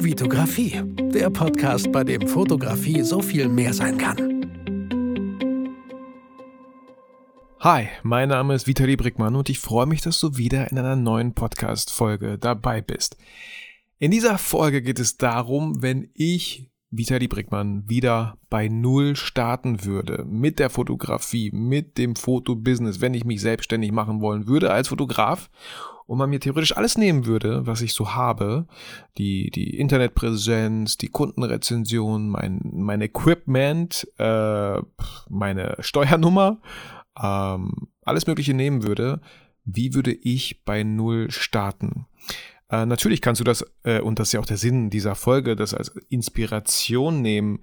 Vitografie, der Podcast, bei dem Fotografie so viel mehr sein kann. Hi, mein Name ist Vitali Brickmann und ich freue mich, dass du wieder in einer neuen Podcast-Folge dabei bist. In dieser Folge geht es darum, wenn ich Vitali Brickmann wieder bei Null starten würde mit der Fotografie, mit dem Fotobusiness, wenn ich mich selbstständig machen wollen würde als Fotograf und man mir theoretisch alles nehmen würde, was ich so habe, die, die Internetpräsenz, die Kundenrezension, mein, mein Equipment, äh, meine Steuernummer, ähm, alles Mögliche nehmen würde, wie würde ich bei Null starten? Äh, natürlich kannst du das, äh, und das ist ja auch der Sinn dieser Folge, das als Inspiration nehmen,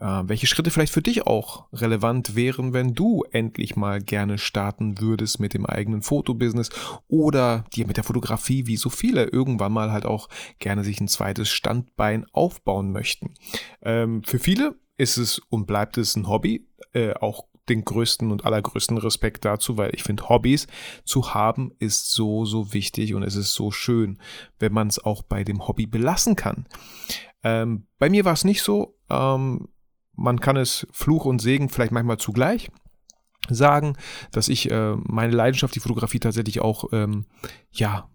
welche Schritte vielleicht für dich auch relevant wären, wenn du endlich mal gerne starten würdest mit dem eigenen Fotobusiness oder dir mit der Fotografie, wie so viele, irgendwann mal halt auch gerne sich ein zweites Standbein aufbauen möchten. Ähm, für viele ist es und bleibt es ein Hobby, äh, auch den größten und allergrößten Respekt dazu, weil ich finde, Hobbys zu haben ist so, so wichtig und es ist so schön, wenn man es auch bei dem Hobby belassen kann. Ähm, bei mir war es nicht so. Ähm, man kann es Fluch und Segen vielleicht manchmal zugleich sagen, dass ich äh, meine Leidenschaft, die Fotografie tatsächlich auch, ähm, ja,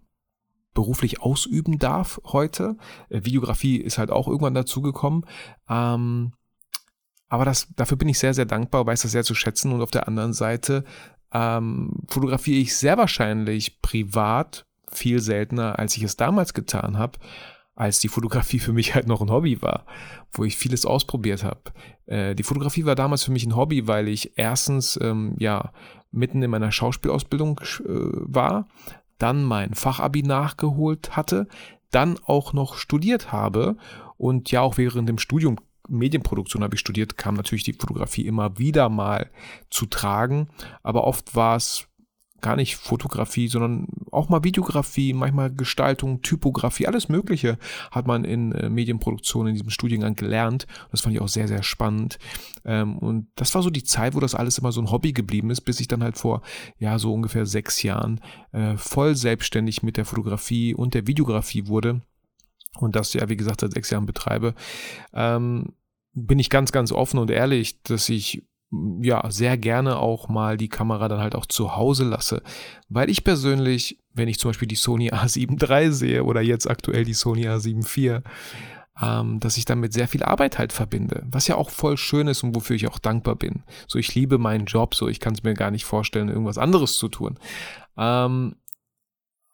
beruflich ausüben darf heute. Äh, Videografie ist halt auch irgendwann dazugekommen. Ähm, aber das, dafür bin ich sehr, sehr dankbar, weiß das sehr zu schätzen. Und auf der anderen Seite ähm, fotografiere ich sehr wahrscheinlich privat viel seltener, als ich es damals getan habe, als die Fotografie für mich halt noch ein Hobby war, wo ich vieles ausprobiert habe. Äh, die Fotografie war damals für mich ein Hobby, weil ich erstens ähm, ja mitten in meiner Schauspielausbildung äh, war, dann mein Fachabi nachgeholt hatte, dann auch noch studiert habe und ja auch während dem Studium Medienproduktion habe ich studiert, kam natürlich die Fotografie immer wieder mal zu tragen, aber oft war es gar nicht Fotografie, sondern auch mal Videografie, manchmal Gestaltung, Typografie, alles Mögliche hat man in äh, Medienproduktion in diesem Studiengang gelernt. Das fand ich auch sehr, sehr spannend. Ähm, und das war so die Zeit, wo das alles immer so ein Hobby geblieben ist, bis ich dann halt vor, ja, so ungefähr sechs Jahren äh, voll selbstständig mit der Fotografie und der Videografie wurde und das ja, wie gesagt, seit sechs Jahren betreibe, ähm, bin ich ganz, ganz offen und ehrlich, dass ich ja sehr gerne auch mal die Kamera dann halt auch zu Hause lasse, weil ich persönlich, wenn ich zum Beispiel die Sony A7 III sehe oder jetzt aktuell die Sony A7 IV, ähm, dass ich damit sehr viel Arbeit halt verbinde, was ja auch voll schön ist und wofür ich auch dankbar bin. So, ich liebe meinen Job, so ich kann es mir gar nicht vorstellen, irgendwas anderes zu tun. Ähm,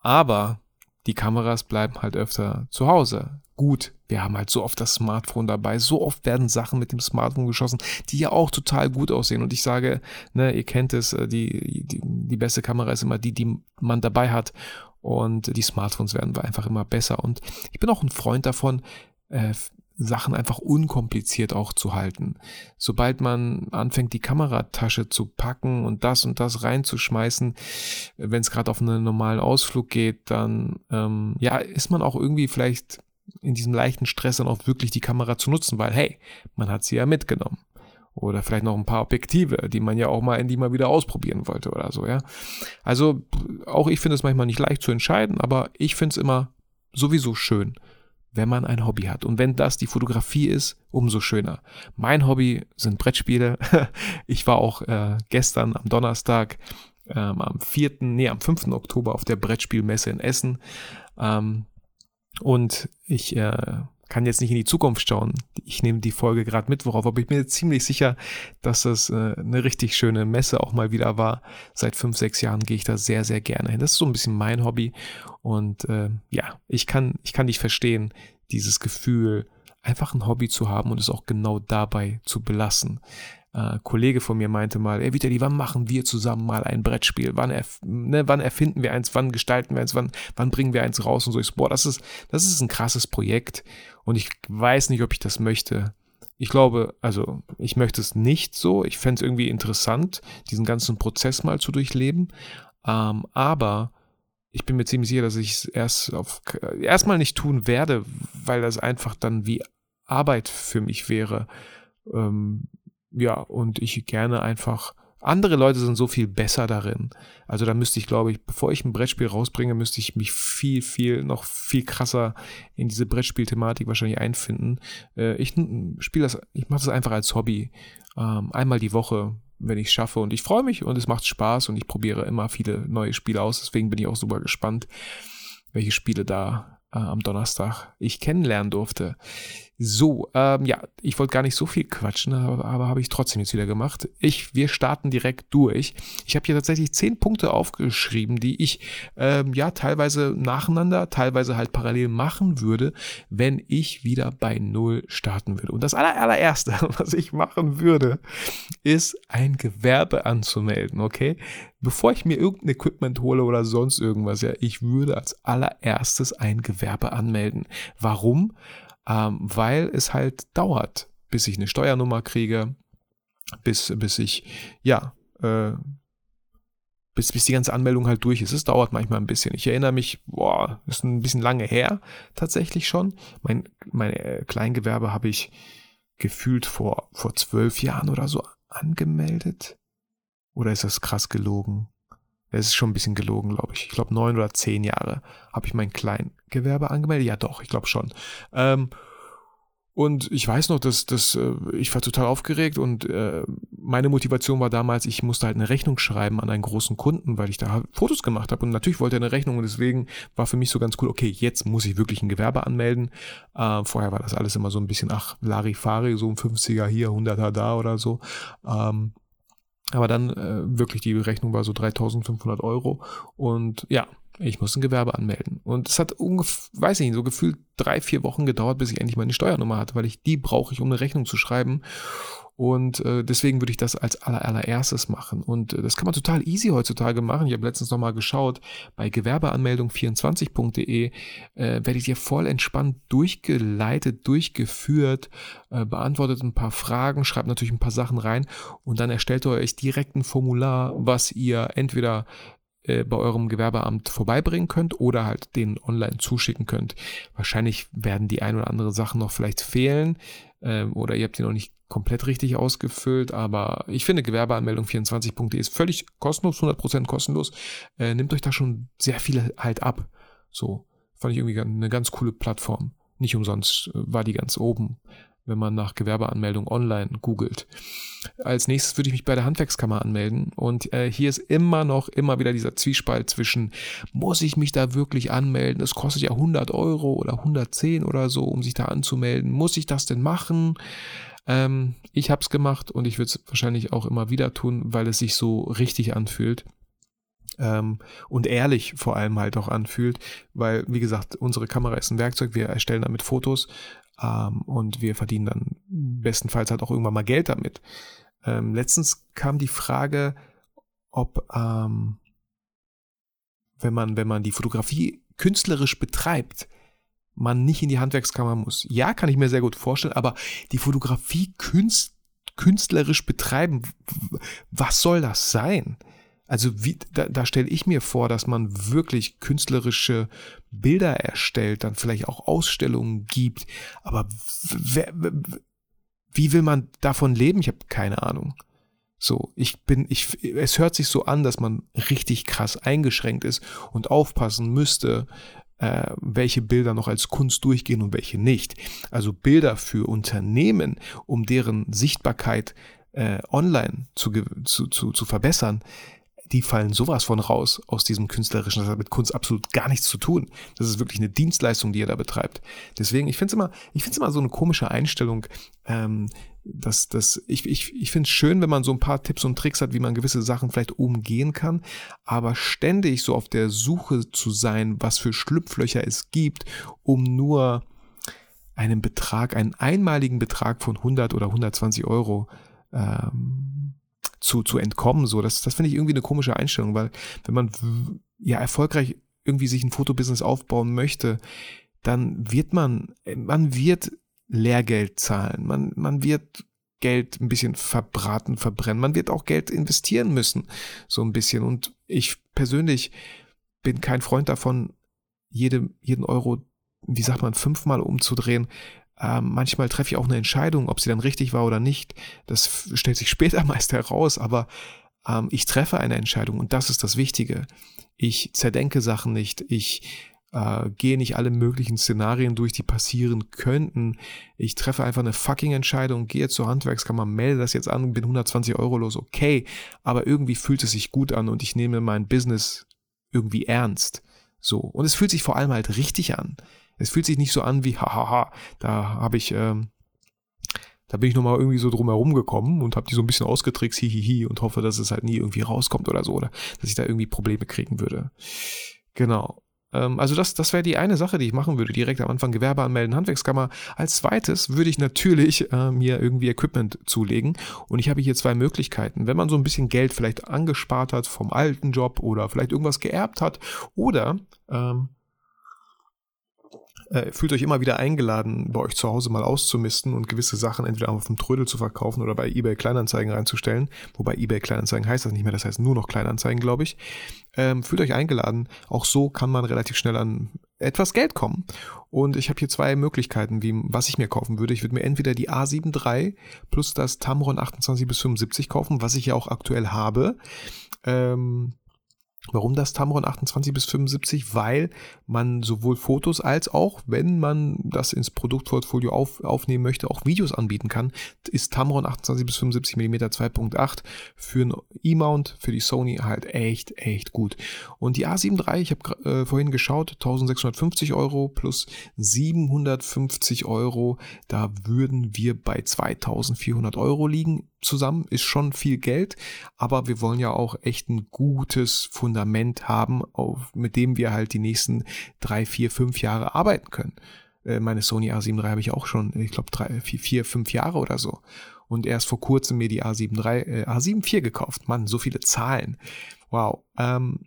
aber die Kameras bleiben halt öfter zu Hause. Gut, wir haben halt so oft das Smartphone dabei, so oft werden Sachen mit dem Smartphone geschossen, die ja auch total gut aussehen. Und ich sage, ne, ihr kennt es, äh, die, die, die beste Kamera ist immer die, die man dabei hat. Und die Smartphones werden einfach immer besser. Und ich bin auch ein Freund davon, äh, Sachen einfach unkompliziert auch zu halten. Sobald man anfängt, die Kameratasche zu packen und das und das reinzuschmeißen, wenn es gerade auf einen normalen Ausflug geht, dann ähm, ja, ist man auch irgendwie vielleicht in diesem leichten Stress dann auch wirklich die Kamera zu nutzen, weil hey, man hat sie ja mitgenommen. Oder vielleicht noch ein paar Objektive, die man ja auch mal in die mal wieder ausprobieren wollte oder so, ja. Also auch ich finde es manchmal nicht leicht zu entscheiden, aber ich finde es immer sowieso schön, wenn man ein Hobby hat. Und wenn das die Fotografie ist, umso schöner. Mein Hobby sind Brettspiele. Ich war auch äh, gestern am Donnerstag, ähm, am 4., nee, am 5. Oktober auf der Brettspielmesse in Essen. Ähm, und ich äh, kann jetzt nicht in die Zukunft schauen. Ich nehme die Folge gerade mit, worauf, aber ich bin jetzt ziemlich sicher, dass das äh, eine richtig schöne Messe auch mal wieder war. Seit fünf, sechs Jahren gehe ich da sehr, sehr gerne hin. Das ist so ein bisschen mein Hobby. Und äh, ja, ich kann, ich kann nicht verstehen, dieses Gefühl, einfach ein Hobby zu haben und es auch genau dabei zu belassen äh, Kollege von mir meinte mal, ey Vitali, wann machen wir zusammen mal ein Brettspiel? Wann, erf ne, wann erfinden wir eins? Wann gestalten wir eins? Wann, wann bringen wir eins raus? Und so, ich so, boah, das ist, das ist ein krasses Projekt und ich weiß nicht, ob ich das möchte. Ich glaube, also ich möchte es nicht so. Ich fände es irgendwie interessant, diesen ganzen Prozess mal zu durchleben. Ähm, aber ich bin mir ziemlich sicher, dass ich es erst auf erstmal nicht tun werde, weil das einfach dann wie Arbeit für mich wäre. Ähm, ja, und ich gerne einfach Andere Leute sind so viel besser darin. Also da müsste ich, glaube ich, bevor ich ein Brettspiel rausbringe, müsste ich mich viel, viel, noch viel krasser in diese Brettspielthematik wahrscheinlich einfinden. Äh, ich spiele das, ich mache das einfach als Hobby. Ähm, einmal die Woche, wenn ich es schaffe. Und ich freue mich und es macht Spaß und ich probiere immer viele neue Spiele aus. Deswegen bin ich auch super gespannt, welche Spiele da äh, am Donnerstag ich kennenlernen durfte. So, ähm, ja, ich wollte gar nicht so viel quatschen, aber, aber habe ich trotzdem jetzt wieder gemacht. Ich, wir starten direkt durch. Ich habe hier tatsächlich zehn Punkte aufgeschrieben, die ich ähm, ja teilweise nacheinander, teilweise halt parallel machen würde, wenn ich wieder bei Null starten würde. Und das aller, allererste, was ich machen würde, ist ein Gewerbe anzumelden, okay? Bevor ich mir irgendein Equipment hole oder sonst irgendwas, ja, ich würde als allererstes ein Gewerbe anmelden. Warum? Ähm, weil es halt dauert, bis ich eine Steuernummer kriege, bis, bis ich, ja, äh, bis, bis die ganze Anmeldung halt durch ist. Es dauert manchmal ein bisschen. Ich erinnere mich, boah, ist ein bisschen lange her, tatsächlich schon. Mein, mein äh, Kleingewerbe habe ich gefühlt vor, vor zwölf Jahren oder so angemeldet. Oder ist das krass gelogen? Es ist schon ein bisschen gelogen, glaube ich. Ich glaube, neun oder zehn Jahre habe ich mein Kleingewerbe angemeldet. Ja, doch, ich glaube schon. Ähm, und ich weiß noch, dass, dass äh, ich war total aufgeregt und äh, meine Motivation war damals, ich musste halt eine Rechnung schreiben an einen großen Kunden, weil ich da Fotos gemacht habe und natürlich wollte er eine Rechnung und deswegen war für mich so ganz cool, okay, jetzt muss ich wirklich ein Gewerbe anmelden. Äh, vorher war das alles immer so ein bisschen, ach, Larifari, so ein 50er hier, 100er da oder so. Ähm, aber dann äh, wirklich die Rechnung war so 3500 Euro. Und ja, ich muss ein Gewerbe anmelden. Und es hat ungefähr, weiß ich nicht, so gefühlt drei, vier Wochen gedauert, bis ich endlich meine Steuernummer hatte, weil ich die brauche ich, um eine Rechnung zu schreiben. Und äh, deswegen würde ich das als aller, allererstes machen. Und äh, das kann man total easy heutzutage machen. Ich habe letztens nochmal geschaut, bei gewerbeanmeldung24.de äh, werdet ihr voll entspannt durchgeleitet, durchgeführt, äh, beantwortet ein paar Fragen, schreibt natürlich ein paar Sachen rein und dann erstellt ihr euch direkt ein Formular, was ihr entweder äh, bei eurem Gewerbeamt vorbeibringen könnt oder halt den online zuschicken könnt. Wahrscheinlich werden die ein oder andere Sachen noch vielleicht fehlen äh, oder ihr habt die noch nicht komplett richtig ausgefüllt, aber ich finde Gewerbeanmeldung 24.de ist völlig kostenlos, 100% kostenlos. Äh, nimmt euch da schon sehr viel halt ab. So, fand ich irgendwie eine ganz coole Plattform. Nicht umsonst äh, war die ganz oben, wenn man nach Gewerbeanmeldung online googelt. Als nächstes würde ich mich bei der Handwerkskammer anmelden und äh, hier ist immer noch immer wieder dieser Zwiespalt zwischen, muss ich mich da wirklich anmelden? Es kostet ja 100 Euro oder 110 oder so, um sich da anzumelden. Muss ich das denn machen? Ähm, ich habe es gemacht und ich würde es wahrscheinlich auch immer wieder tun, weil es sich so richtig anfühlt. Ähm, und ehrlich vor allem halt auch anfühlt, weil, wie gesagt, unsere Kamera ist ein Werkzeug, wir erstellen damit Fotos ähm, und wir verdienen dann bestenfalls halt auch irgendwann mal Geld damit. Ähm, letztens kam die Frage, ob ähm, wenn man, wenn man die Fotografie künstlerisch betreibt, man nicht in die Handwerkskammer muss. Ja, kann ich mir sehr gut vorstellen, aber die Fotografie künst, künstlerisch betreiben, was soll das sein? Also wie, da, da stelle ich mir vor, dass man wirklich künstlerische Bilder erstellt, dann vielleicht auch Ausstellungen gibt. Aber wer, wie will man davon leben? Ich habe keine Ahnung. So, ich bin, ich, es hört sich so an, dass man richtig krass eingeschränkt ist und aufpassen müsste, äh, welche Bilder noch als Kunst durchgehen und welche nicht. Also Bilder für Unternehmen, um deren Sichtbarkeit äh, online zu, zu, zu, zu verbessern, die fallen sowas von raus aus diesem künstlerischen. Das hat mit Kunst absolut gar nichts zu tun. Das ist wirklich eine Dienstleistung, die er da betreibt. Deswegen, ich finde es immer, ich finde es immer so eine komische Einstellung. Ähm, dass, dass ich, ich, ich finde es schön, wenn man so ein paar Tipps und Tricks hat, wie man gewisse Sachen vielleicht umgehen kann, aber ständig so auf der Suche zu sein, was für Schlupflöcher es gibt, um nur einen Betrag, einen einmaligen Betrag von 100 oder 120 Euro ähm, zu, zu entkommen. So, das, das finde ich irgendwie eine komische Einstellung, weil wenn man ja erfolgreich irgendwie sich ein Fotobusiness aufbauen möchte, dann wird man, man wird Lehrgeld zahlen, man, man wird Geld ein bisschen verbraten, verbrennen, man wird auch Geld investieren müssen, so ein bisschen. Und ich persönlich bin kein Freund davon, jede, jeden Euro, wie sagt man, fünfmal umzudrehen, ähm, manchmal treffe ich auch eine Entscheidung, ob sie dann richtig war oder nicht. Das stellt sich später meist heraus, aber ähm, ich treffe eine Entscheidung und das ist das Wichtige. Ich zerdenke Sachen nicht, ich äh, gehe nicht alle möglichen Szenarien durch, die passieren könnten. Ich treffe einfach eine fucking Entscheidung, gehe zur Handwerkskammer, melde das jetzt an, bin 120 Euro los, okay, aber irgendwie fühlt es sich gut an und ich nehme mein Business irgendwie ernst. So. Und es fühlt sich vor allem halt richtig an. Es fühlt sich nicht so an wie, hahaha, da habe ich, ähm, da bin ich nochmal irgendwie so drum herum gekommen und habe die so ein bisschen ausgetrickst, hihihi, und hoffe, dass es halt nie irgendwie rauskommt oder so, oder dass ich da irgendwie Probleme kriegen würde. Genau. Ähm, also das, das wäre die eine Sache, die ich machen würde, direkt am Anfang Gewerbe anmelden, Handwerkskammer. Als zweites würde ich natürlich äh, mir irgendwie Equipment zulegen und ich habe hier zwei Möglichkeiten. Wenn man so ein bisschen Geld vielleicht angespart hat vom alten Job oder vielleicht irgendwas geerbt hat oder ähm, äh, fühlt euch immer wieder eingeladen, bei euch zu Hause mal auszumisten und gewisse Sachen entweder auf dem Trödel zu verkaufen oder bei eBay Kleinanzeigen reinzustellen. Wobei eBay Kleinanzeigen heißt das nicht mehr, das heißt nur noch Kleinanzeigen, glaube ich. Ähm, fühlt euch eingeladen. Auch so kann man relativ schnell an etwas Geld kommen. Und ich habe hier zwei Möglichkeiten, wie, was ich mir kaufen würde. Ich würde mir entweder die A7 III plus das Tamron 28 bis 75 kaufen, was ich ja auch aktuell habe. Ähm, Warum das Tamron 28 bis 75? Weil man sowohl Fotos als auch, wenn man das ins Produktportfolio auf, aufnehmen möchte, auch Videos anbieten kann, ist Tamron 28 bis 75 mm 2.8 für ein E-Mount, für die Sony halt echt, echt gut. Und die A7 III, ich habe äh, vorhin geschaut, 1650 Euro plus 750 Euro, da würden wir bei 2400 Euro liegen zusammen, ist schon viel Geld, aber wir wollen ja auch echt ein gutes Fundament haben, auf, mit dem wir halt die nächsten drei, vier, fünf Jahre arbeiten können. Äh, meine Sony A7 III habe ich auch schon, ich glaube, drei, vier, vier, fünf Jahre oder so. Und erst vor kurzem mir die A7 III, äh, A7 IV gekauft. Mann, so viele Zahlen. Wow. Ähm,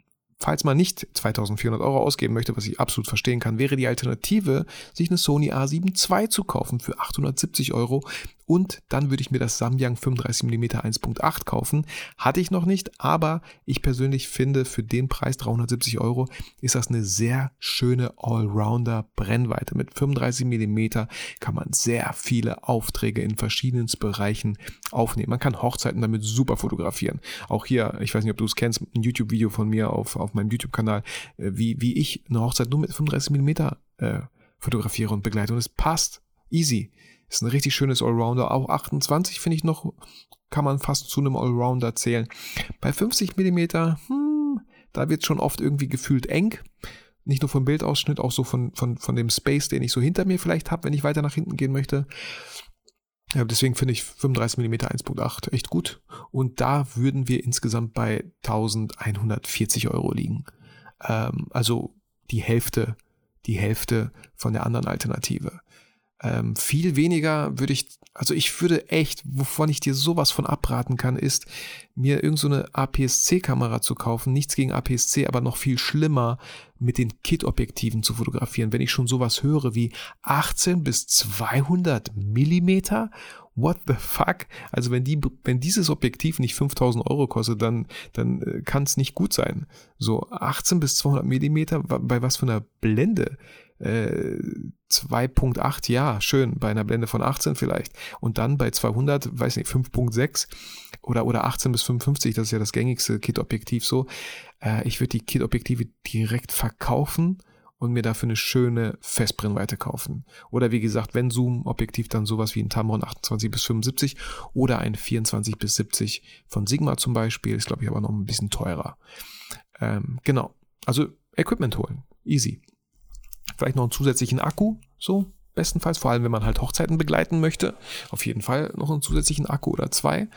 Falls man nicht 2400 Euro ausgeben möchte, was ich absolut verstehen kann, wäre die Alternative, sich eine Sony A7 II zu kaufen für 870 Euro und dann würde ich mir das Samyang 35mm 1.8 kaufen. Hatte ich noch nicht, aber ich persönlich finde, für den Preis 370 Euro ist das eine sehr schöne Allrounder Brennweite. Mit 35mm kann man sehr viele Aufträge in verschiedenen Bereichen aufnehmen. Man kann Hochzeiten damit super fotografieren. Auch hier, ich weiß nicht, ob du es kennst, ein YouTube-Video von mir auf, auf meinem YouTube-Kanal, äh, wie, wie ich eine Hochzeit nur mit 35mm äh, fotografiere und begleite. Und es passt. Easy. Ist ein richtig schönes Allrounder. Auch 28 finde ich noch, kann man fast zu einem Allrounder zählen. Bei 50 mm, hm, da wird schon oft irgendwie gefühlt eng. Nicht nur vom Bildausschnitt, auch so von, von, von dem Space, den ich so hinter mir vielleicht habe, wenn ich weiter nach hinten gehen möchte. Ja, deswegen finde ich 35 mm 1.8 echt gut. Und da würden wir insgesamt bei 1140 Euro liegen. Ähm, also die Hälfte, die Hälfte von der anderen Alternative. Ähm, viel weniger würde ich, also ich würde echt, wovon ich dir sowas von abraten kann, ist, mir irgend so APS-C-Kamera zu kaufen. Nichts gegen APS-C, aber noch viel schlimmer, mit den Kit-Objektiven zu fotografieren. Wenn ich schon sowas höre wie 18 bis 200 Millimeter, what the fuck? Also wenn die, wenn dieses Objektiv nicht 5000 Euro kostet, dann, dann äh, kann es nicht gut sein. So 18 bis 200 Millimeter, bei was für einer Blende? 2.8, äh, ja, schön, bei einer Blende von 18 vielleicht. Und dann bei 200, weiß nicht, 5.6 oder, oder 18 bis 55, das ist ja das gängigste Kit-Objektiv so. Äh, ich würde die Kit-Objektive direkt verkaufen und mir dafür eine schöne Festbrennweite kaufen. Oder wie gesagt, wenn Zoom-Objektiv, dann sowas wie ein Tamron 28 bis 75 oder ein 24 bis 70 von Sigma zum Beispiel, ist glaube ich aber noch ein bisschen teurer. Ähm, genau, also Equipment holen, easy. Vielleicht noch einen zusätzlichen Akku, so bestenfalls, vor allem wenn man halt Hochzeiten begleiten möchte. Auf jeden Fall noch einen zusätzlichen Akku oder zwei.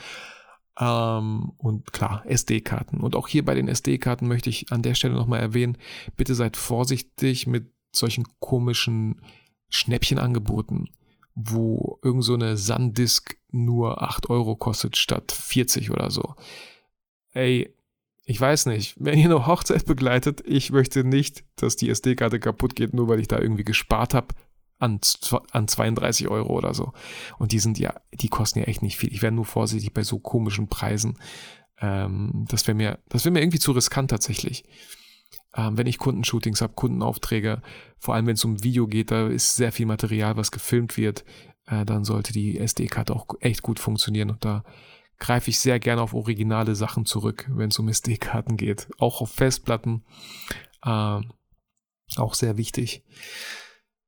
Ähm, und klar, SD-Karten. Und auch hier bei den SD-Karten möchte ich an der Stelle nochmal erwähnen, bitte seid vorsichtig mit solchen komischen Schnäppchenangeboten, wo irgend so eine SanDisk nur 8 Euro kostet statt 40 oder so. Ey, ich weiß nicht, wenn ihr eine Hochzeit begleitet, ich möchte nicht, dass die SD-Karte kaputt geht, nur weil ich da irgendwie gespart habe an, an 32 Euro oder so. Und die sind ja, die kosten ja echt nicht viel. Ich wäre nur vorsichtig bei so komischen Preisen. Ähm, das wäre mir, das wäre mir irgendwie zu riskant tatsächlich. Ähm, wenn ich Kundenshootings habe, Kundenaufträge, vor allem wenn es um Video geht, da ist sehr viel Material, was gefilmt wird, äh, dann sollte die SD-Karte auch echt gut funktionieren und da greife ich sehr gerne auf originale Sachen zurück, wenn es um SD-Karten geht. Auch auf Festplatten. Äh, auch sehr wichtig.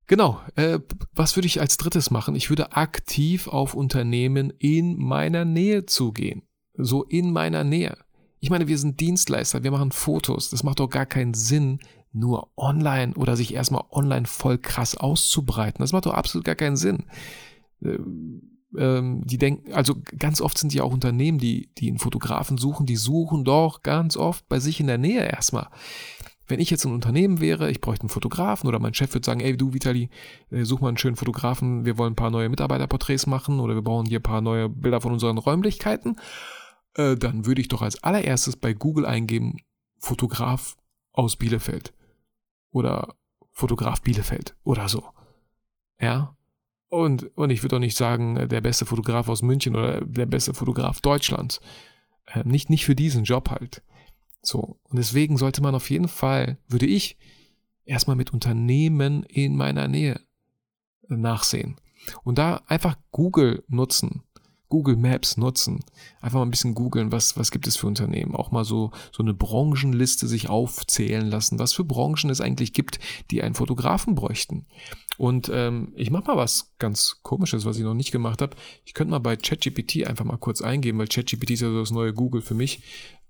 Genau, äh, was würde ich als drittes machen? Ich würde aktiv auf Unternehmen in meiner Nähe zugehen. So in meiner Nähe. Ich meine, wir sind Dienstleister, wir machen Fotos. Das macht doch gar keinen Sinn, nur online oder sich erstmal online voll krass auszubreiten. Das macht doch absolut gar keinen Sinn. Ähm, die denken, also ganz oft sind ja auch Unternehmen, die, die einen Fotografen suchen, die suchen doch ganz oft bei sich in der Nähe erstmal. Wenn ich jetzt ein Unternehmen wäre, ich bräuchte einen Fotografen oder mein Chef würde sagen, ey du Vitali, äh, such mal einen schönen Fotografen, wir wollen ein paar neue Mitarbeiterporträts machen oder wir brauchen hier ein paar neue Bilder von unseren Räumlichkeiten, äh, dann würde ich doch als allererstes bei Google eingeben, Fotograf aus Bielefeld oder Fotograf Bielefeld oder so. Ja. Und, und ich würde doch nicht sagen, äh, der beste Fotograf aus München oder der beste Fotograf Deutschlands. Nicht, nicht für diesen Job halt. So. Und deswegen sollte man auf jeden Fall, würde ich, erstmal mit Unternehmen in meiner Nähe nachsehen. Und da einfach Google nutzen. Google Maps nutzen. Einfach mal ein bisschen googeln, was, was gibt es für Unternehmen. Auch mal so, so eine Branchenliste sich aufzählen lassen, was für Branchen es eigentlich gibt, die einen Fotografen bräuchten. Und ähm, ich mache mal was ganz komisches, was ich noch nicht gemacht habe. Ich könnte mal bei ChatGPT einfach mal kurz eingeben, weil ChatGPT ist ja so das neue Google für mich.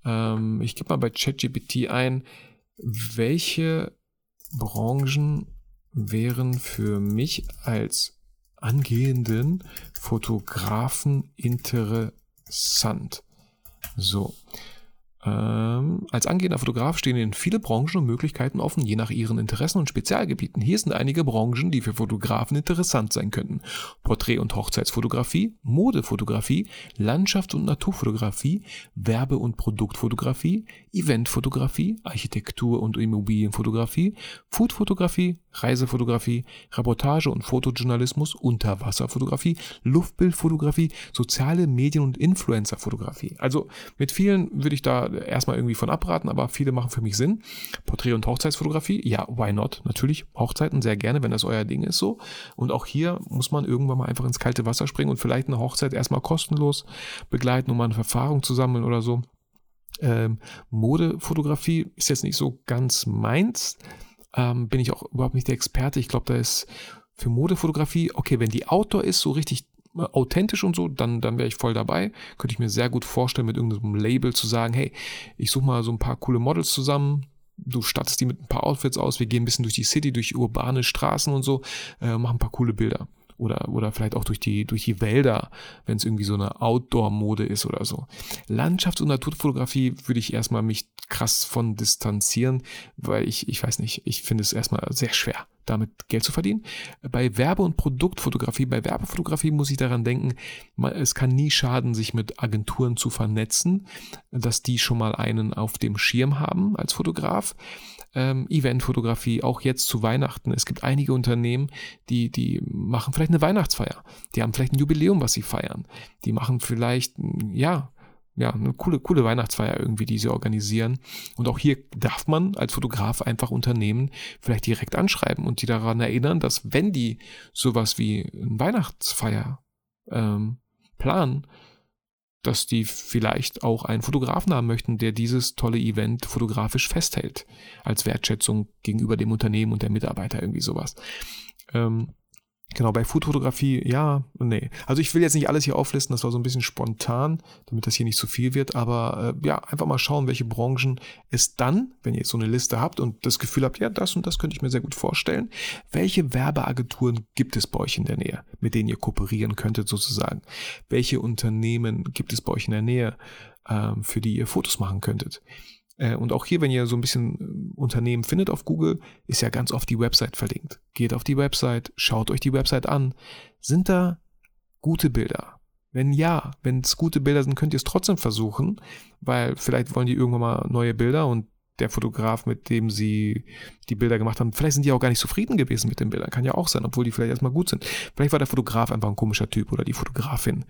Ähm, ich gebe mal bei ChatGPT ein, welche Branchen wären für mich als angehenden Fotografen interessant. So. Ähm, als angehender Fotograf stehen Ihnen viele Branchen und Möglichkeiten offen, je nach Ihren Interessen und Spezialgebieten. Hier sind einige Branchen, die für Fotografen interessant sein könnten. Porträt- und Hochzeitsfotografie, Modefotografie, Landschafts- und Naturfotografie, Werbe- und Produktfotografie, Eventfotografie, Architektur- und Immobilienfotografie, Foodfotografie, Reisefotografie, Reportage- und Fotojournalismus, Unterwasserfotografie, Luftbildfotografie, soziale Medien- und Influencerfotografie. Also mit vielen würde ich da erstmal irgendwie von abraten, aber viele machen für mich Sinn. Porträt- und Hochzeitsfotografie, ja, why not? Natürlich, Hochzeiten sehr gerne, wenn das euer Ding ist so. Und auch hier muss man irgendwann mal einfach ins kalte Wasser springen und vielleicht eine Hochzeit erstmal kostenlos begleiten, um mal eine Erfahrung zu sammeln oder so. Ähm, Modefotografie ist jetzt nicht so ganz meins. Ähm, bin ich auch überhaupt nicht der Experte. Ich glaube, da ist für Modefotografie, okay, wenn die Outdoor ist, so richtig authentisch und so, dann, dann wäre ich voll dabei. Könnte ich mir sehr gut vorstellen, mit irgendeinem Label zu sagen, hey, ich suche mal so ein paar coole Models zusammen, du stattest die mit ein paar Outfits aus, wir gehen ein bisschen durch die City, durch urbane Straßen und so, äh, machen ein paar coole Bilder. Oder, oder vielleicht auch durch die, durch die Wälder, wenn es irgendwie so eine Outdoor-Mode ist oder so. Landschafts- und Naturfotografie würde ich erstmal mich krass von distanzieren, weil ich, ich weiß nicht, ich finde es erstmal sehr schwer damit Geld zu verdienen. Bei Werbe- und Produktfotografie, bei Werbefotografie muss ich daran denken, es kann nie schaden, sich mit Agenturen zu vernetzen, dass die schon mal einen auf dem Schirm haben als Fotograf. Ähm, Eventfotografie, auch jetzt zu Weihnachten. Es gibt einige Unternehmen, die, die machen vielleicht eine Weihnachtsfeier. Die haben vielleicht ein Jubiläum, was sie feiern. Die machen vielleicht, ja, ja, eine coole, coole Weihnachtsfeier irgendwie, die sie organisieren. Und auch hier darf man als Fotograf einfach Unternehmen vielleicht direkt anschreiben und die daran erinnern, dass wenn die sowas wie eine Weihnachtsfeier ähm, planen, dass die vielleicht auch einen Fotografen haben möchten, der dieses tolle Event fotografisch festhält, als Wertschätzung gegenüber dem Unternehmen und der Mitarbeiter, irgendwie sowas. Ähm, Genau, bei Foodfotografie, ja, nee. Also ich will jetzt nicht alles hier auflisten, das war so ein bisschen spontan, damit das hier nicht zu viel wird, aber äh, ja, einfach mal schauen, welche Branchen es dann, wenn ihr jetzt so eine Liste habt und das Gefühl habt, ja, das und das könnte ich mir sehr gut vorstellen, welche Werbeagenturen gibt es bei euch in der Nähe, mit denen ihr kooperieren könntet sozusagen? Welche Unternehmen gibt es bei euch in der Nähe, äh, für die ihr Fotos machen könntet? Äh, und auch hier, wenn ihr so ein bisschen äh, Unternehmen findet auf Google, ist ja ganz oft die Website verlinkt. Geht auf die Website, schaut euch die Website an. Sind da gute Bilder? Wenn ja, wenn es gute Bilder sind, könnt ihr es trotzdem versuchen, weil vielleicht wollen die irgendwann mal neue Bilder und der Fotograf, mit dem sie die Bilder gemacht haben, vielleicht sind die auch gar nicht zufrieden gewesen mit den Bildern. Kann ja auch sein, obwohl die vielleicht erstmal gut sind. Vielleicht war der Fotograf einfach ein komischer Typ oder die Fotografin.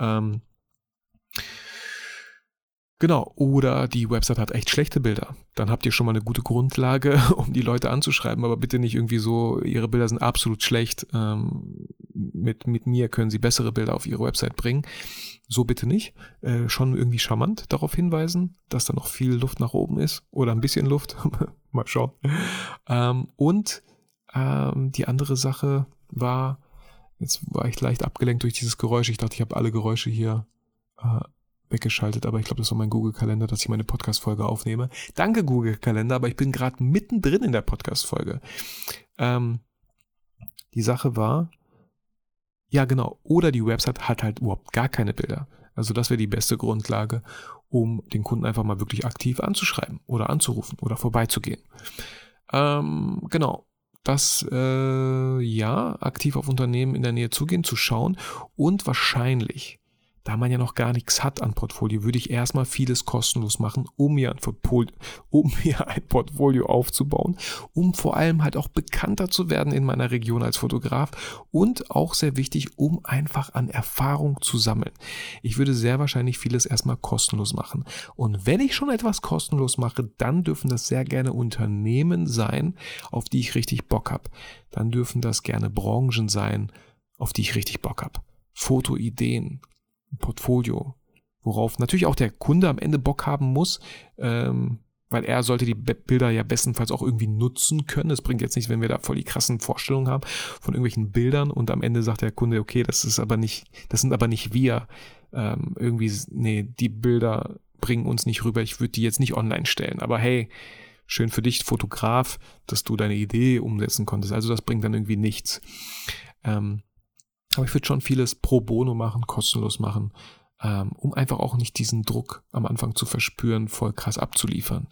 Ähm, Genau, oder die Website hat echt schlechte Bilder. Dann habt ihr schon mal eine gute Grundlage, um die Leute anzuschreiben, aber bitte nicht irgendwie so, ihre Bilder sind absolut schlecht. Ähm, mit, mit mir können Sie bessere Bilder auf Ihre Website bringen. So bitte nicht. Äh, schon irgendwie charmant darauf hinweisen, dass da noch viel Luft nach oben ist oder ein bisschen Luft. Mal schauen. Ähm, und ähm, die andere Sache war, jetzt war ich leicht abgelenkt durch dieses Geräusch. Ich dachte, ich habe alle Geräusche hier äh, weggeschaltet, aber ich glaube, das war mein Google-Kalender, dass ich meine Podcast-Folge aufnehme. Danke, Google-Kalender, aber ich bin gerade mittendrin in der Podcast-Folge. Ähm, die Sache war, ja genau, oder die Website hat halt überhaupt gar keine Bilder. Also das wäre die beste Grundlage, um den Kunden einfach mal wirklich aktiv anzuschreiben oder anzurufen oder vorbeizugehen. Ähm, genau, das äh, ja, aktiv auf Unternehmen in der Nähe zugehen, zu schauen und wahrscheinlich da man ja noch gar nichts hat an Portfolio, würde ich erstmal vieles kostenlos machen, um mir, ein Portfolio, um ein Portfolio aufzubauen, um vor allem halt auch bekannter zu werden in meiner Region als Fotograf und auch sehr wichtig, um einfach an Erfahrung zu sammeln. Ich würde sehr wahrscheinlich vieles erstmal kostenlos machen. Und wenn ich schon etwas kostenlos mache, dann dürfen das sehr gerne Unternehmen sein, auf die ich richtig Bock habe. Dann dürfen das gerne Branchen sein, auf die ich richtig Bock habe. Fotoideen, Portfolio, worauf natürlich auch der Kunde am Ende Bock haben muss, ähm, weil er sollte die Bilder ja bestenfalls auch irgendwie nutzen können. Es bringt jetzt nichts, wenn wir da voll die krassen Vorstellungen haben von irgendwelchen Bildern und am Ende sagt der Kunde, okay, das ist aber nicht, das sind aber nicht wir. Ähm, irgendwie, nee, die Bilder bringen uns nicht rüber. Ich würde die jetzt nicht online stellen. Aber hey, schön für dich, Fotograf, dass du deine Idee umsetzen konntest. Also das bringt dann irgendwie nichts. Ähm, aber ich würde schon vieles pro bono machen, kostenlos machen, ähm, um einfach auch nicht diesen Druck am Anfang zu verspüren, voll krass abzuliefern.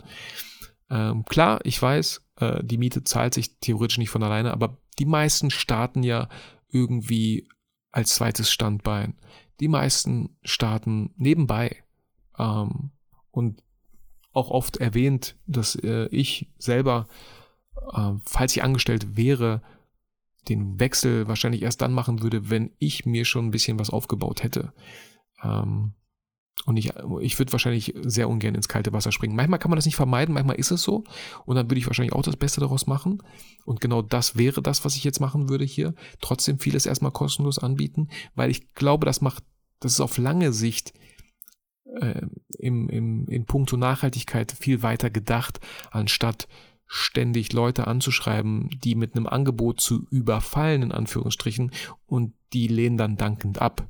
Ähm, klar, ich weiß, äh, die Miete zahlt sich theoretisch nicht von alleine, aber die meisten starten ja irgendwie als zweites Standbein. Die meisten starten nebenbei. Ähm, und auch oft erwähnt, dass äh, ich selber, äh, falls ich angestellt wäre, den Wechsel wahrscheinlich erst dann machen würde, wenn ich mir schon ein bisschen was aufgebaut hätte. Ähm, und ich, ich würde wahrscheinlich sehr ungern ins kalte Wasser springen. Manchmal kann man das nicht vermeiden, manchmal ist es so. Und dann würde ich wahrscheinlich auch das Beste daraus machen. Und genau das wäre das, was ich jetzt machen würde hier. Trotzdem vieles erstmal kostenlos anbieten, weil ich glaube, das macht, das ist auf lange Sicht äh, im, im, in puncto Nachhaltigkeit viel weiter gedacht, anstatt ständig Leute anzuschreiben, die mit einem Angebot zu überfallen, in Anführungsstrichen, und die lehnen dann dankend ab.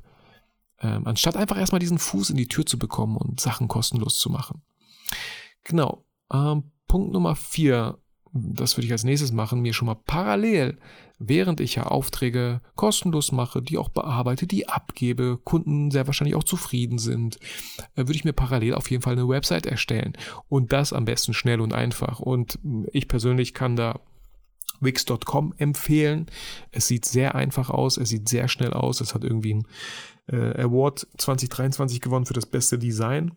Ähm, anstatt einfach erstmal diesen Fuß in die Tür zu bekommen und Sachen kostenlos zu machen. Genau. Ähm, Punkt Nummer vier das würde ich als nächstes machen, mir schon mal parallel, während ich ja Aufträge kostenlos mache, die auch bearbeite, die abgebe, Kunden sehr wahrscheinlich auch zufrieden sind, äh, würde ich mir parallel auf jeden Fall eine Website erstellen. Und das am besten schnell und einfach. Und ich persönlich kann da Wix.com empfehlen. Es sieht sehr einfach aus, es sieht sehr schnell aus. Es hat irgendwie einen äh, Award 2023 gewonnen für das beste Design.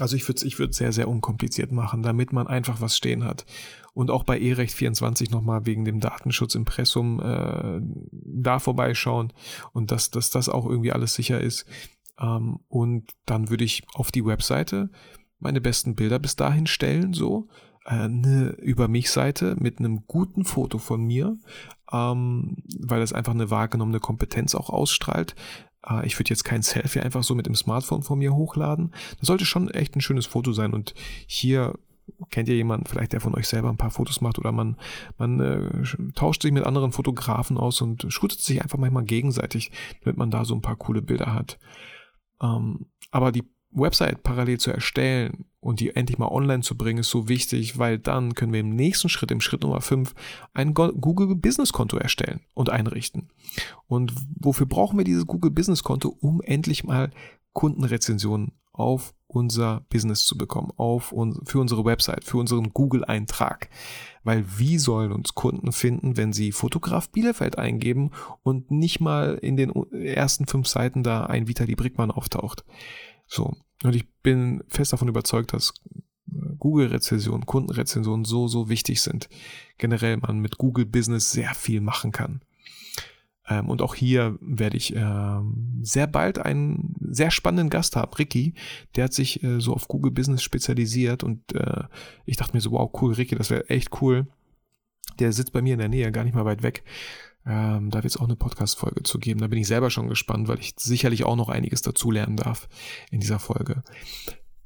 Also ich würde es ich würd sehr, sehr unkompliziert machen, damit man einfach was stehen hat. Und auch bei E-Recht 24 nochmal wegen dem Datenschutzimpressum äh, da vorbeischauen und dass, dass das auch irgendwie alles sicher ist. Ähm, und dann würde ich auf die Webseite meine besten Bilder bis dahin stellen, so äh, eine über mich Seite mit einem guten Foto von mir, ähm, weil das einfach eine wahrgenommene Kompetenz auch ausstrahlt. Äh, ich würde jetzt kein Selfie einfach so mit dem Smartphone von mir hochladen. Das sollte schon echt ein schönes Foto sein. Und hier kennt ihr jemanden vielleicht, der von euch selber ein paar Fotos macht oder man, man äh, tauscht sich mit anderen Fotografen aus und shootet sich einfach manchmal gegenseitig, damit man da so ein paar coole Bilder hat. Ähm, aber die Website parallel zu erstellen und die endlich mal online zu bringen, ist so wichtig, weil dann können wir im nächsten Schritt, im Schritt Nummer 5, ein Google Business Konto erstellen und einrichten. Und wofür brauchen wir dieses Google Business Konto? Um endlich mal Kundenrezensionen auf unser Business zu bekommen, auf uns, für unsere Website, für unseren Google-Eintrag. Weil wie sollen uns Kunden finden, wenn sie Fotograf Bielefeld eingeben und nicht mal in den ersten fünf Seiten da ein Vitali Brickmann auftaucht? So. Und ich bin fest davon überzeugt, dass Google-Rezensionen, Kundenrezensionen so, so wichtig sind. Generell man mit Google Business sehr viel machen kann. Ähm, und auch hier werde ich ähm, sehr bald einen sehr spannenden Gast haben, Ricky. Der hat sich äh, so auf Google Business spezialisiert und äh, ich dachte mir so, wow, cool, Ricky, das wäre echt cool. Der sitzt bei mir in der Nähe, gar nicht mal weit weg. Ähm, da wird es auch eine Podcast-Folge zu geben. Da bin ich selber schon gespannt, weil ich sicherlich auch noch einiges dazulernen darf in dieser Folge.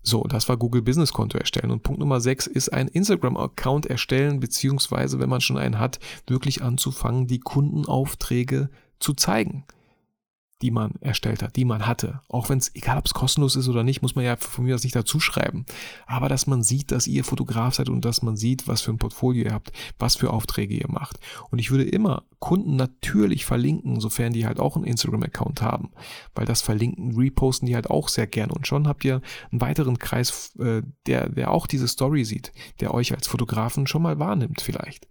So, das war Google Business Konto erstellen. Und Punkt Nummer 6 ist ein Instagram-Account erstellen, beziehungsweise, wenn man schon einen hat, wirklich anzufangen, die Kundenaufträge zu zeigen die man erstellt hat, die man hatte. Auch wenn es, egal ob es kostenlos ist oder nicht, muss man ja von mir aus nicht dazu schreiben. Aber dass man sieht, dass ihr Fotograf seid und dass man sieht, was für ein Portfolio ihr habt, was für Aufträge ihr macht. Und ich würde immer Kunden natürlich verlinken, sofern die halt auch einen Instagram-Account haben. Weil das Verlinken, reposten die halt auch sehr gerne. Und schon habt ihr einen weiteren Kreis, äh, der, der auch diese Story sieht, der euch als Fotografen schon mal wahrnimmt vielleicht.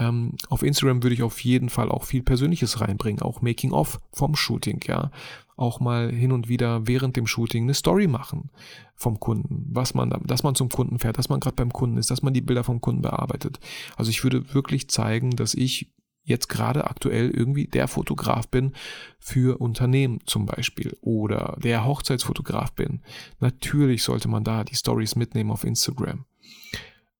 Ähm, auf Instagram würde ich auf jeden Fall auch viel Persönliches reinbringen, auch Making of vom Shooting, ja. Auch mal hin und wieder während dem Shooting eine Story machen vom Kunden, was man, dass man zum Kunden fährt, dass man gerade beim Kunden ist, dass man die Bilder vom Kunden bearbeitet. Also ich würde wirklich zeigen, dass ich jetzt gerade aktuell irgendwie der Fotograf bin für Unternehmen zum Beispiel oder der Hochzeitsfotograf bin. Natürlich sollte man da die Stories mitnehmen auf Instagram.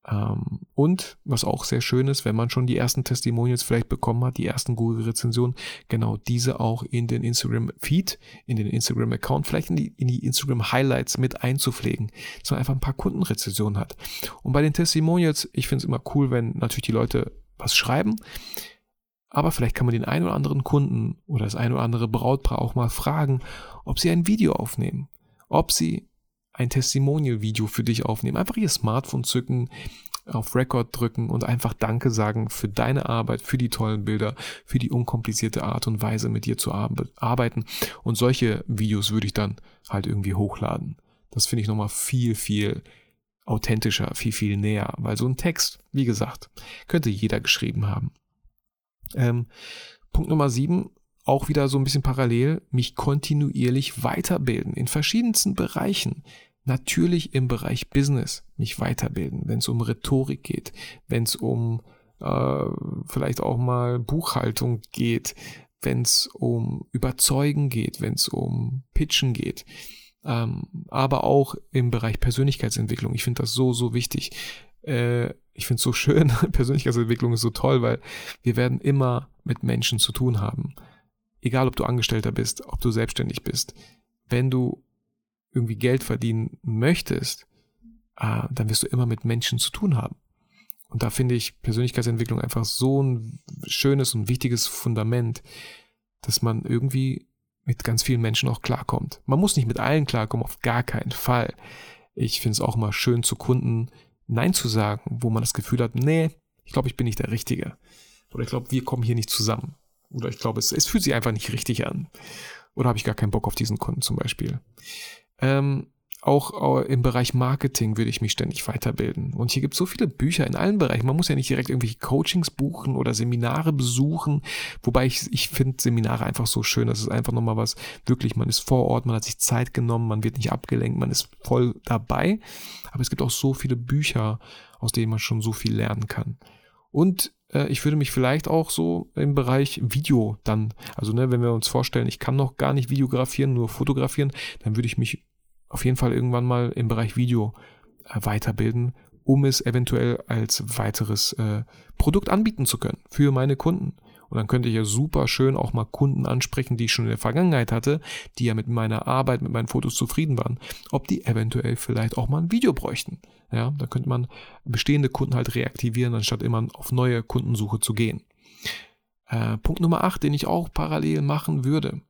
Ähm, und was auch sehr schön ist, wenn man schon die ersten Testimonials vielleicht bekommen hat, die ersten Google-Rezensionen, genau diese auch in den Instagram-Feed, in den Instagram-Account, vielleicht in die, in die Instagram-Highlights mit einzupflegen, dass man einfach ein paar Kundenrezensionen hat. Und bei den Testimonials, ich finde es immer cool, wenn natürlich die Leute was schreiben, aber vielleicht kann man den einen oder anderen Kunden oder das ein oder andere Brautpaar auch mal fragen, ob sie ein Video aufnehmen, ob sie ein Testimonial-Video für dich aufnehmen. Einfach ihr Smartphone zücken, auf Record drücken und einfach Danke sagen für deine Arbeit, für die tollen Bilder, für die unkomplizierte Art und Weise, mit dir zu arbeiten. Und solche Videos würde ich dann halt irgendwie hochladen. Das finde ich nochmal viel, viel authentischer, viel, viel näher, weil so ein Text, wie gesagt, könnte jeder geschrieben haben. Ähm, Punkt Nummer sieben, auch wieder so ein bisschen parallel, mich kontinuierlich weiterbilden in verschiedensten Bereichen natürlich im Bereich Business mich weiterbilden, wenn es um Rhetorik geht, wenn es um äh, vielleicht auch mal Buchhaltung geht, wenn es um Überzeugen geht, wenn es um Pitchen geht, ähm, aber auch im Bereich Persönlichkeitsentwicklung. Ich finde das so, so wichtig. Äh, ich finde es so schön, Persönlichkeitsentwicklung ist so toll, weil wir werden immer mit Menschen zu tun haben. Egal, ob du Angestellter bist, ob du selbstständig bist. Wenn du irgendwie Geld verdienen möchtest, äh, dann wirst du immer mit Menschen zu tun haben. Und da finde ich Persönlichkeitsentwicklung einfach so ein schönes und wichtiges Fundament, dass man irgendwie mit ganz vielen Menschen auch klarkommt. Man muss nicht mit allen klarkommen, auf gar keinen Fall. Ich finde es auch immer schön zu Kunden Nein zu sagen, wo man das Gefühl hat, nee, ich glaube, ich bin nicht der Richtige. Oder ich glaube, wir kommen hier nicht zusammen. Oder ich glaube, es, es fühlt sich einfach nicht richtig an. Oder habe ich gar keinen Bock auf diesen Kunden zum Beispiel. Ähm, auch im Bereich Marketing würde ich mich ständig weiterbilden. Und hier gibt es so viele Bücher in allen Bereichen. Man muss ja nicht direkt irgendwelche Coachings buchen oder Seminare besuchen. Wobei ich, ich finde Seminare einfach so schön. Das ist einfach nochmal was, wirklich, man ist vor Ort, man hat sich Zeit genommen, man wird nicht abgelenkt, man ist voll dabei. Aber es gibt auch so viele Bücher, aus denen man schon so viel lernen kann. Und äh, ich würde mich vielleicht auch so im Bereich Video dann, also ne, wenn wir uns vorstellen, ich kann noch gar nicht videografieren, nur fotografieren, dann würde ich mich auf jeden Fall irgendwann mal im Bereich Video äh, weiterbilden, um es eventuell als weiteres äh, Produkt anbieten zu können für meine Kunden. Und dann könnte ich ja super schön auch mal Kunden ansprechen, die ich schon in der Vergangenheit hatte, die ja mit meiner Arbeit, mit meinen Fotos zufrieden waren, ob die eventuell vielleicht auch mal ein Video bräuchten. Ja, da könnte man bestehende Kunden halt reaktivieren, anstatt immer auf neue Kundensuche zu gehen. Äh, Punkt Nummer 8, den ich auch parallel machen würde.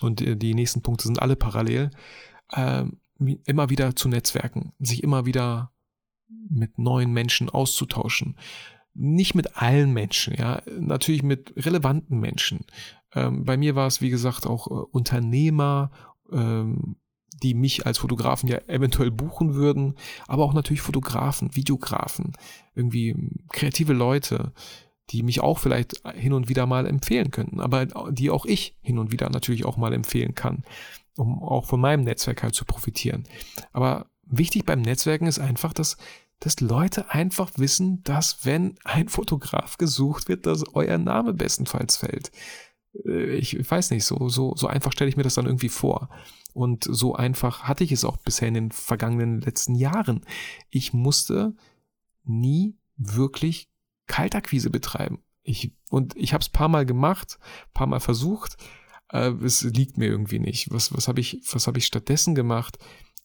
Und äh, die nächsten Punkte sind alle parallel äh, immer wieder zu netzwerken, sich immer wieder mit neuen Menschen auszutauschen. Nicht mit allen Menschen, ja, natürlich mit relevanten Menschen. Ähm, bei mir war es, wie gesagt, auch äh, Unternehmer, ähm, die mich als Fotografen ja eventuell buchen würden, aber auch natürlich Fotografen, Videografen, irgendwie kreative Leute, die mich auch vielleicht hin und wieder mal empfehlen könnten, aber die auch ich hin und wieder natürlich auch mal empfehlen kann um auch von meinem Netzwerk halt zu profitieren. Aber wichtig beim Netzwerken ist einfach, dass, dass Leute einfach wissen, dass wenn ein Fotograf gesucht wird, dass euer Name bestenfalls fällt. Äh, ich weiß nicht, so, so, so einfach stelle ich mir das dann irgendwie vor. Und so einfach hatte ich es auch bisher in den vergangenen letzten Jahren. Ich musste nie wirklich Kaltakquise betreiben ich, und ich habe es paar Mal gemacht, paar Mal versucht, äh, es liegt mir irgendwie nicht. Was, was habe ich, was habe ich stattdessen gemacht?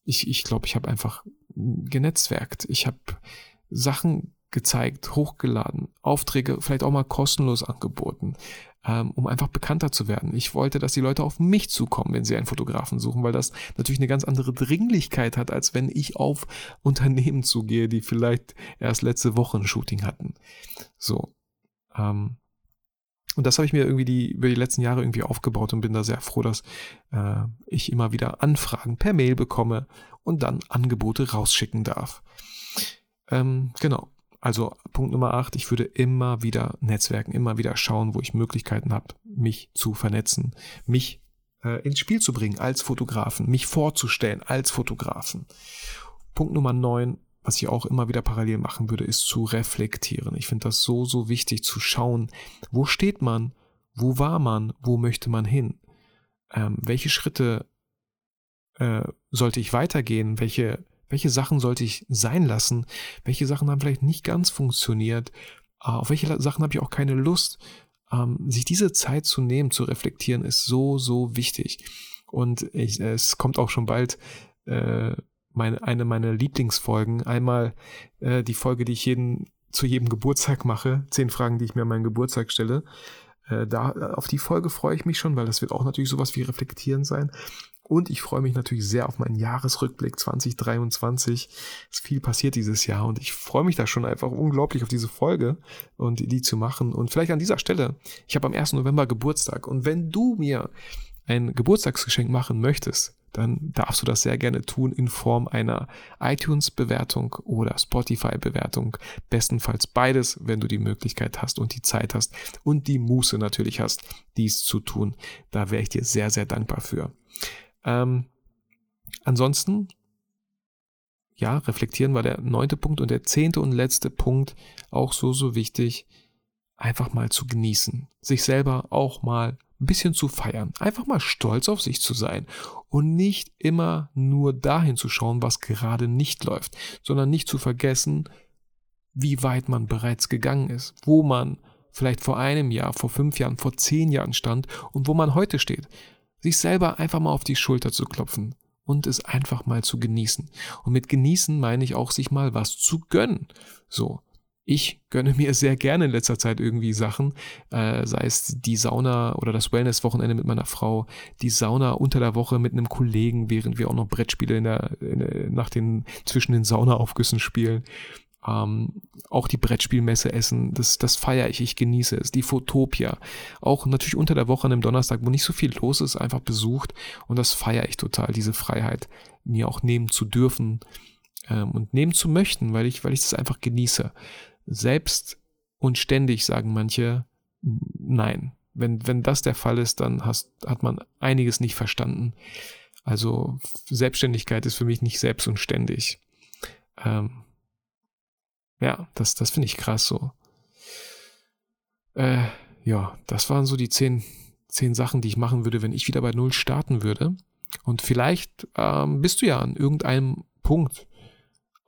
Ich, ich glaube, ich habe einfach genetzwerkt. Ich habe Sachen gezeigt, hochgeladen, Aufträge vielleicht auch mal kostenlos angeboten, ähm, um einfach bekannter zu werden. Ich wollte, dass die Leute auf mich zukommen, wenn sie einen Fotografen suchen, weil das natürlich eine ganz andere Dringlichkeit hat, als wenn ich auf Unternehmen zugehe, die vielleicht erst letzte Woche ein Shooting hatten. So. Ähm, und das habe ich mir irgendwie die, über die letzten Jahre irgendwie aufgebaut und bin da sehr froh, dass äh, ich immer wieder Anfragen per Mail bekomme und dann Angebote rausschicken darf. Ähm, genau. Also Punkt Nummer 8, ich würde immer wieder netzwerken, immer wieder schauen, wo ich Möglichkeiten habe, mich zu vernetzen, mich äh, ins Spiel zu bringen als Fotografen, mich vorzustellen als Fotografen. Punkt Nummer 9, was ich auch immer wieder parallel machen würde, ist zu reflektieren. Ich finde das so, so wichtig zu schauen, wo steht man, wo war man, wo möchte man hin, ähm, welche Schritte äh, sollte ich weitergehen, welche, welche Sachen sollte ich sein lassen, welche Sachen haben vielleicht nicht ganz funktioniert, äh, auf welche Sachen habe ich auch keine Lust. Ähm, sich diese Zeit zu nehmen, zu reflektieren, ist so, so wichtig. Und ich, es kommt auch schon bald äh, meine, eine meiner Lieblingsfolgen. Einmal äh, die Folge, die ich jeden, zu jedem Geburtstag mache. Zehn Fragen, die ich mir an meinen Geburtstag stelle. Äh, da, auf die Folge freue ich mich schon, weil das wird auch natürlich sowas wie Reflektieren sein. Und ich freue mich natürlich sehr auf meinen Jahresrückblick 2023. Es ist viel passiert dieses Jahr und ich freue mich da schon einfach unglaublich auf diese Folge und die zu machen. Und vielleicht an dieser Stelle, ich habe am 1. November Geburtstag und wenn du mir ein Geburtstagsgeschenk machen möchtest, dann darfst du das sehr gerne tun in Form einer iTunes-Bewertung oder Spotify-Bewertung. Bestenfalls beides, wenn du die Möglichkeit hast und die Zeit hast und die Muße natürlich hast, dies zu tun. Da wäre ich dir sehr, sehr dankbar für. Ähm, ansonsten, ja, reflektieren war der neunte Punkt und der zehnte und letzte Punkt auch so, so wichtig, einfach mal zu genießen, sich selber auch mal ein bisschen zu feiern, einfach mal stolz auf sich zu sein und nicht immer nur dahin zu schauen, was gerade nicht läuft, sondern nicht zu vergessen, wie weit man bereits gegangen ist, wo man vielleicht vor einem Jahr, vor fünf Jahren, vor zehn Jahren stand und wo man heute steht. Sich selber einfach mal auf die Schulter zu klopfen und es einfach mal zu genießen. Und mit genießen meine ich auch, sich mal was zu gönnen. So, ich gönne mir sehr gerne in letzter Zeit irgendwie Sachen, äh, sei es die Sauna oder das Wellness-Wochenende mit meiner Frau, die Sauna unter der Woche mit einem Kollegen, während wir auch noch Brettspiele in der, in der nach den zwischen den Saunaaufgüssen spielen. Ähm, auch die Brettspielmesse essen, das, das feiere ich, ich genieße es. Die Fotopia, auch natürlich unter der Woche an einem Donnerstag, wo nicht so viel los ist, einfach besucht und das feiere ich total, diese Freiheit, mir auch nehmen zu dürfen ähm, und nehmen zu möchten, weil ich, weil ich das einfach genieße selbst und ständig sagen manche nein. Wenn, wenn das der Fall ist, dann hast, hat man einiges nicht verstanden. Also Selbstständigkeit ist für mich nicht selbst und ständig. Ähm, ja, das, das finde ich krass so. Äh, ja, das waren so die zehn, zehn Sachen, die ich machen würde, wenn ich wieder bei Null starten würde. Und vielleicht ähm, bist du ja an irgendeinem Punkt,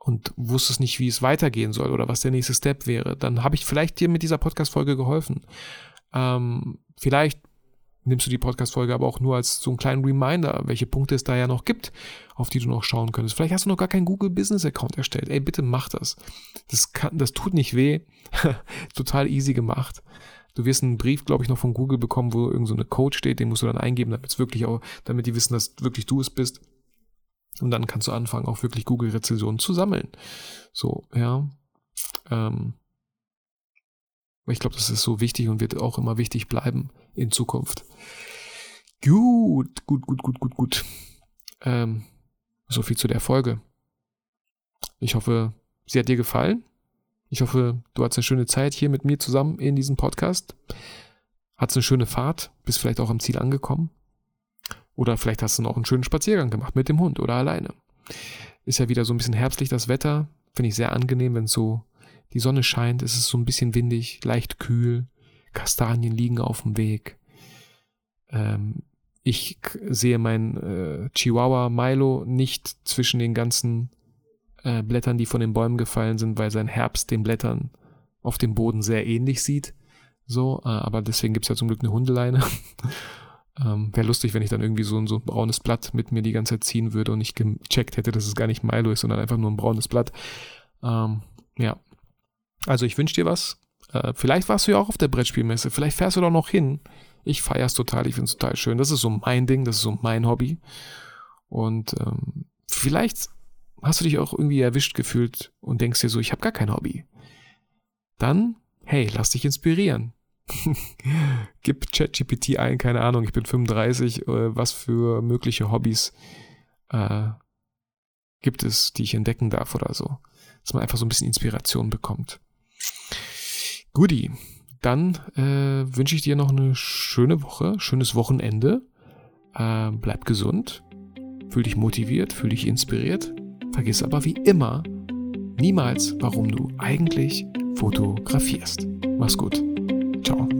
und wusstest nicht, wie es weitergehen soll oder was der nächste Step wäre, dann habe ich vielleicht dir mit dieser Podcast-Folge geholfen. Ähm, vielleicht nimmst du die Podcast-Folge aber auch nur als so einen kleinen Reminder, welche Punkte es da ja noch gibt, auf die du noch schauen könntest. Vielleicht hast du noch gar keinen Google Business Account erstellt. Ey, bitte mach das. Das kann, das tut nicht weh. Total easy gemacht. Du wirst einen Brief, glaube ich, noch von Google bekommen, wo irgend so Code steht, den musst du dann eingeben, damit es wirklich auch, damit die wissen, dass wirklich du es bist. Und dann kannst du anfangen, auch wirklich Google-Rezensionen zu sammeln. So, ja. Ähm, ich glaube, das ist so wichtig und wird auch immer wichtig bleiben in Zukunft. Gut, gut, gut, gut, gut, gut. Ähm, so viel zu der Folge. Ich hoffe, sie hat dir gefallen. Ich hoffe, du hattest eine schöne Zeit hier mit mir zusammen in diesem Podcast. Hattest eine schöne Fahrt, bist vielleicht auch am Ziel angekommen. Oder vielleicht hast du noch einen schönen Spaziergang gemacht mit dem Hund oder alleine. Ist ja wieder so ein bisschen herbstlich das Wetter. Finde ich sehr angenehm, wenn so die Sonne scheint. Es ist so ein bisschen windig, leicht kühl. Kastanien liegen auf dem Weg. Ähm, ich sehe mein äh, Chihuahua Milo nicht zwischen den ganzen äh, Blättern, die von den Bäumen gefallen sind, weil sein Herbst den Blättern auf dem Boden sehr ähnlich sieht So, äh, aber deswegen gibt's ja zum Glück eine Hundeleine. ähm, Wäre lustig, wenn ich dann irgendwie so, so ein braunes Blatt mit mir die ganze Zeit ziehen würde und nicht gecheckt hätte, dass es gar nicht Milo ist, sondern einfach nur ein braunes Blatt. Ähm, ja. Also ich wünsche dir was. Äh, vielleicht warst du ja auch auf der Brettspielmesse. Vielleicht fährst du doch noch hin. Ich feier's total. Ich find's total schön. Das ist so mein Ding. Das ist so mein Hobby. Und ähm, vielleicht hast du dich auch irgendwie erwischt gefühlt und denkst dir so, ich habe gar kein Hobby. Dann, hey, lass dich inspirieren. Gib ChatGPT ein, keine Ahnung, ich bin 35, äh, was für mögliche Hobbys äh, gibt es, die ich entdecken darf oder so. Dass man einfach so ein bisschen Inspiration bekommt. Guti, dann äh, wünsche ich dir noch eine schöne Woche, schönes Wochenende. Äh, bleib gesund, fühl dich motiviert, fühl dich inspiriert. Vergiss aber wie immer niemals, warum du eigentlich fotografierst. Mach's gut. ta.